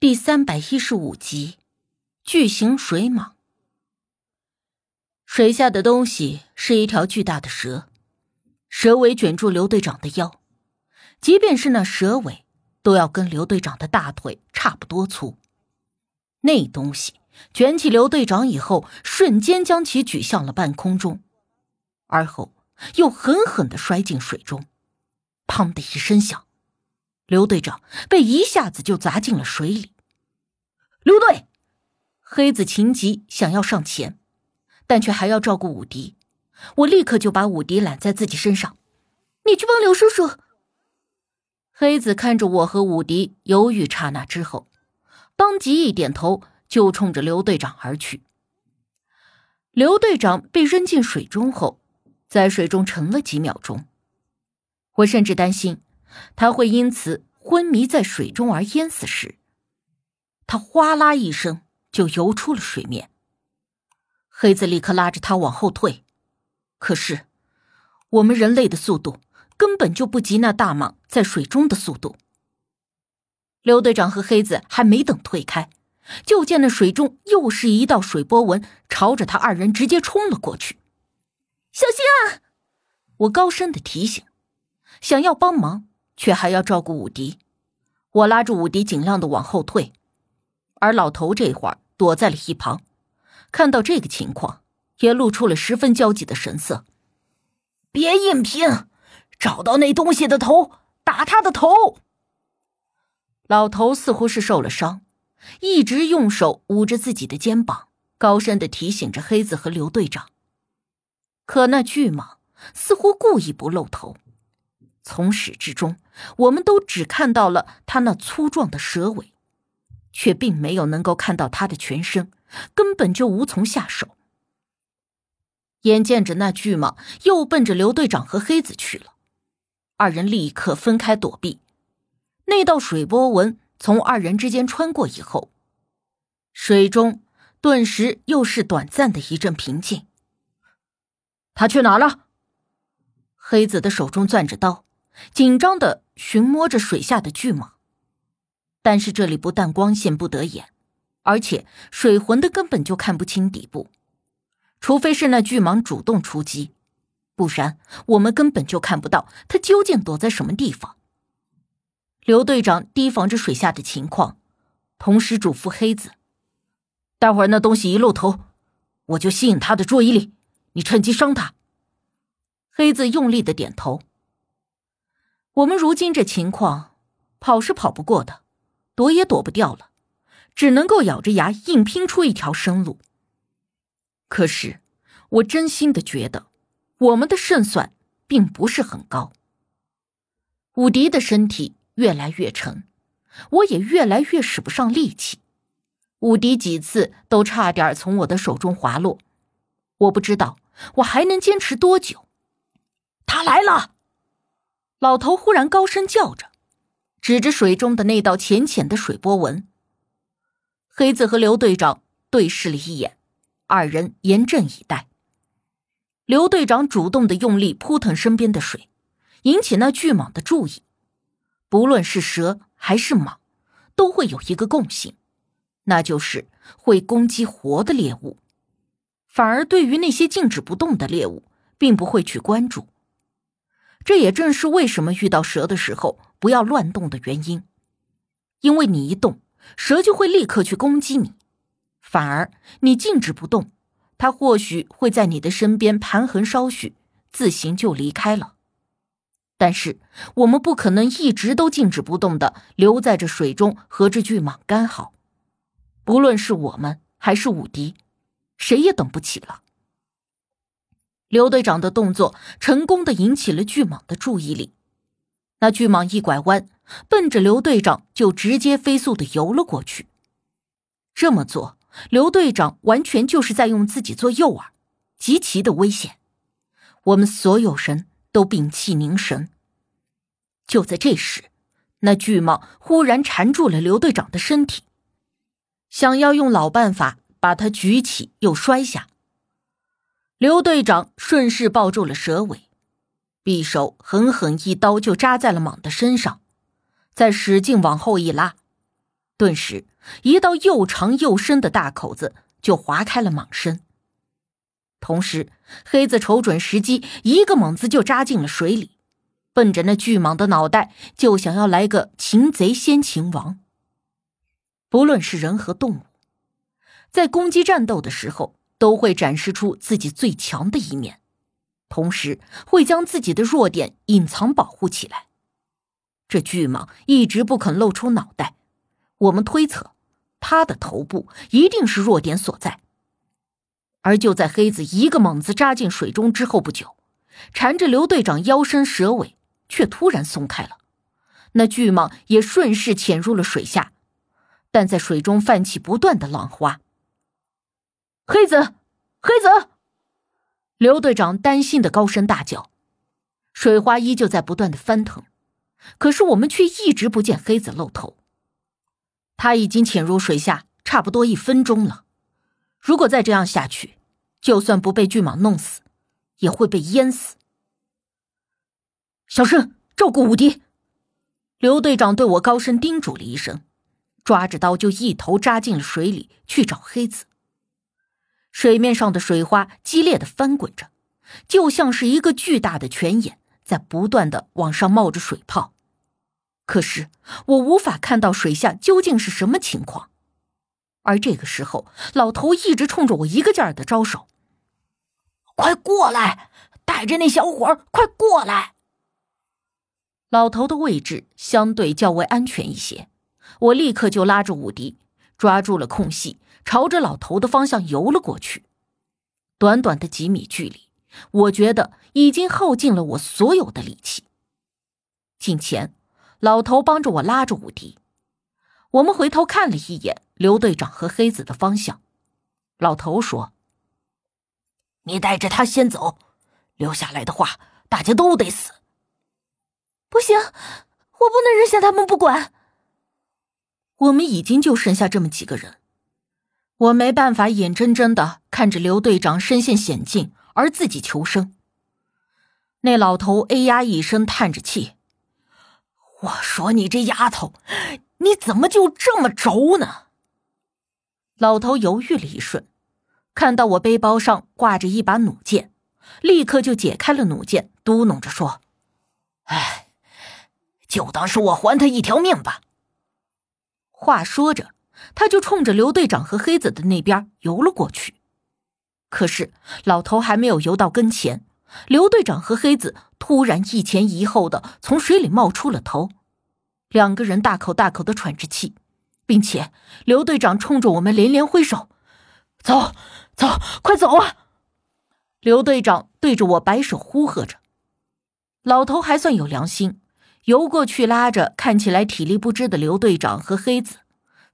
第三百一十五集，巨型水蟒。水下的东西是一条巨大的蛇，蛇尾卷住刘队长的腰，即便是那蛇尾，都要跟刘队长的大腿差不多粗。那东西卷起刘队长以后，瞬间将其举向了半空中，而后又狠狠的摔进水中，砰的一声响。刘队长被一下子就砸进了水里。刘队，黑子情急想要上前，但却还要照顾武迪。我立刻就把武迪揽在自己身上，你去帮刘叔叔。黑子看着我和武迪犹豫刹那之后，当即一点头，就冲着刘队长而去。刘队长被扔进水中后，在水中沉了几秒钟，我甚至担心。他会因此昏迷在水中而淹死时，他哗啦一声就游出了水面。黑子立刻拉着他往后退，可是我们人类的速度根本就不及那大蟒在水中的速度。刘队长和黑子还没等退开，就见那水中又是一道水波纹，朝着他二人直接冲了过去。小心啊！我高声的提醒，想要帮忙。却还要照顾武迪，我拉住武迪，尽量的往后退，而老头这会儿躲在了一旁，看到这个情况，也露出了十分焦急的神色。别硬拼，找到那东西的头，打他的头。老头似乎是受了伤，一直用手捂着自己的肩膀，高声的提醒着黑子和刘队长。可那巨蟒似乎故意不露头。从始至终，我们都只看到了他那粗壮的蛇尾，却并没有能够看到他的全身，根本就无从下手。眼见着那巨蟒又奔着刘队长和黑子去了，二人立刻分开躲避。那道水波纹从二人之间穿过以后，水中顿时又是短暂的一阵平静。他去哪了？黑子的手中攥着刀。紧张的寻摸着水下的巨蟒，但是这里不但光线不得眼，而且水浑的根本就看不清底部，除非是那巨蟒主动出击，不然我们根本就看不到它究竟躲在什么地方。刘队长提防着水下的情况，同时嘱咐黑子：“待会儿那东西一露头，我就吸引他的注意力，你趁机伤他。”黑子用力的点头。我们如今这情况，跑是跑不过的，躲也躲不掉了，只能够咬着牙硬拼出一条生路。可是，我真心的觉得，我们的胜算并不是很高。武迪的身体越来越沉，我也越来越使不上力气。武迪几次都差点从我的手中滑落，我不知道我还能坚持多久。他来了。老头忽然高声叫着，指着水中的那道浅浅的水波纹。黑子和刘队长对视了一眼，二人严阵以待。刘队长主动的用力扑腾身边的水，引起那巨蟒的注意。不论是蛇还是蟒，都会有一个共性，那就是会攻击活的猎物，反而对于那些静止不动的猎物，并不会去关注。这也正是为什么遇到蛇的时候不要乱动的原因，因为你一动，蛇就会立刻去攻击你；反而你静止不动，它或许会在你的身边盘桓稍许，自行就离开了。但是我们不可能一直都静止不动的留在这水中和这巨蟒干好，不论是我们还是武迪，谁也等不起了。刘队长的动作成功的引起了巨蟒的注意力，那巨蟒一拐弯，奔着刘队长就直接飞速的游了过去。这么做，刘队长完全就是在用自己做诱饵，极其的危险。我们所有人都屏气凝神。就在这时，那巨蟒忽然缠住了刘队长的身体，想要用老办法把他举起又摔下。刘队长顺势抱住了蛇尾，匕首狠狠一刀就扎在了蟒的身上，再使劲往后一拉，顿时一道又长又深的大口子就划开了蟒身。同时，黑子瞅准时机，一个猛子就扎进了水里，奔着那巨蟒的脑袋就想要来个擒贼先擒王。不论是人和动物，在攻击战斗的时候，都会展示出自己最强的一面，同时会将自己的弱点隐藏保护起来。这巨蟒一直不肯露出脑袋，我们推测，它的头部一定是弱点所在。而就在黑子一个猛子扎进水中之后不久，缠着刘队长腰身蛇尾却突然松开了，那巨蟒也顺势潜入了水下，但在水中泛起不断的浪花。黑子，黑子！刘队长担心的高声大叫，水花依旧在不断的翻腾，可是我们却一直不见黑子露头。他已经潜入水下差不多一分钟了。如果再这样下去，就算不被巨蟒弄死，也会被淹死。小声，照顾武迪。刘队长对我高声叮嘱了一声，抓着刀就一头扎进了水里去找黑子。水面上的水花激烈的翻滚着，就像是一个巨大的泉眼在不断的往上冒着水泡。可是我无法看到水下究竟是什么情况。而这个时候，老头一直冲着我一个劲儿的招手：“快过来，带着那小伙快过来！”老头的位置相对较为安全一些，我立刻就拉着武迪，抓住了空隙，朝着老头的方向游了过去。短短的几米距离，我觉得已经耗尽了我所有的力气。近前，老头帮着我拉着武迪。我们回头看了一眼刘队长和黑子的方向，老头说：“你带着他先走，留下来的话，大家都得死。”不行，我不能扔下他们不管。我们已经就剩下这么几个人，我没办法眼睁睁的看着刘队长身陷险境而自己求生。那老头哎呀一声叹着气：“我说你这丫头。”你怎么就这么轴呢？老头犹豫了一瞬，看到我背包上挂着一把弩箭，立刻就解开了弩箭，嘟哝着说：“哎，就当是我还他一条命吧。”话说着，他就冲着刘队长和黑子的那边游了过去。可是老头还没有游到跟前，刘队长和黑子突然一前一后的从水里冒出了头。两个人大口大口的喘着气，并且刘队长冲着我们连连挥手：“走，走，快走啊！”刘队长对着我摆手呼喝着。老头还算有良心，游过去拉着看起来体力不支的刘队长和黑子，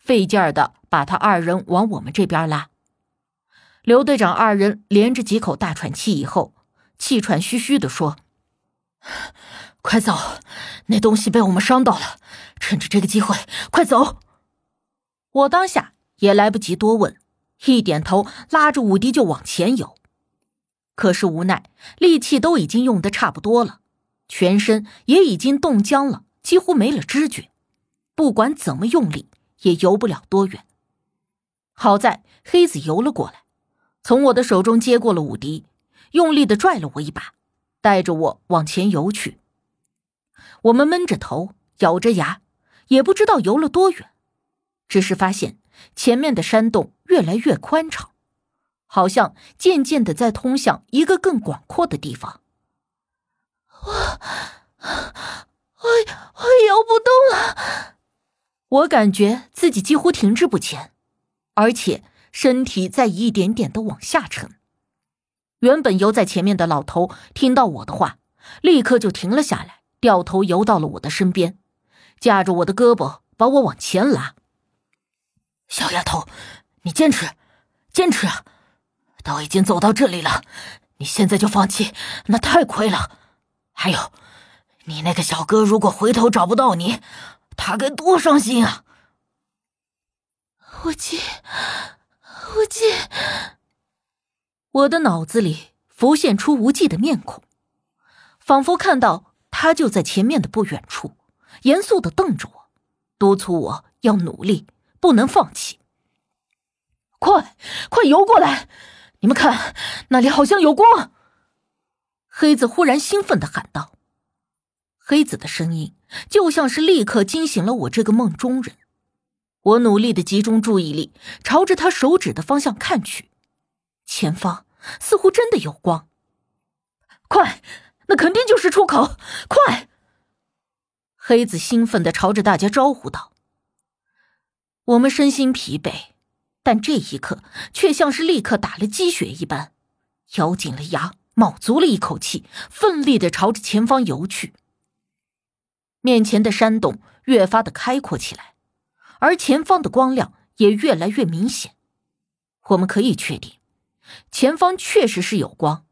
费劲儿的把他二人往我们这边拉。刘队长二人连着几口大喘气以后，气喘吁吁的说。快走！那东西被我们伤到了，趁着这个机会，快走！我当下也来不及多问，一点头，拉着武迪就往前游。可是无奈，力气都已经用的差不多了，全身也已经冻僵了，几乎没了知觉。不管怎么用力，也游不了多远。好在黑子游了过来，从我的手中接过了武迪，用力的拽了我一把，带着我往前游去。我们闷着头，咬着牙，也不知道游了多远，只是发现前面的山洞越来越宽敞，好像渐渐的在通向一个更广阔的地方。我，我，我游不动了。我感觉自己几乎停滞不前，而且身体在一点点的往下沉。原本游在前面的老头听到我的话，立刻就停了下来。掉头游到了我的身边，架着我的胳膊把我往前拉。小丫头，你坚持，坚持啊！都已经走到这里了，你现在就放弃，那太亏了。还有，你那个小哥如果回头找不到你，他该多伤心啊！无忌，无忌，我的脑子里浮现出无忌的面孔，仿佛看到。他就在前面的不远处，严肃的瞪着我，督促我要努力，不能放弃。快，快游过来！你们看，那里好像有光。黑子忽然兴奋的喊道：“黑子的声音就像是立刻惊醒了我这个梦中人。”我努力的集中注意力，朝着他手指的方向看去，前方似乎真的有光。快，那肯定就是出口！快！黑子兴奋的朝着大家招呼道。我们身心疲惫。但这一刻却像是立刻打了鸡血一般，咬紧了牙，卯足了一口气，奋力的朝着前方游去。面前的山洞越发的开阔起来，而前方的光亮也越来越明显。我们可以确定，前方确实是有光，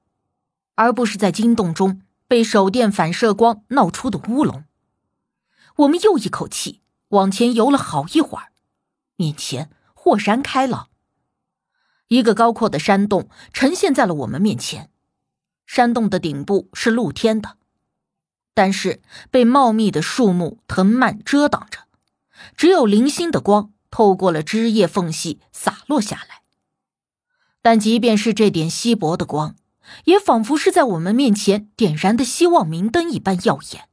而不是在金洞中被手电反射光闹出的乌龙。我们又一口气往前游了好一会儿，面前。豁然开朗，一个高阔的山洞呈现在了我们面前。山洞的顶部是露天的，但是被茂密的树木藤蔓遮挡着，只有零星的光透过了枝叶缝隙洒落下来。但即便是这点稀薄的光，也仿佛是在我们面前点燃的希望明灯一般耀眼。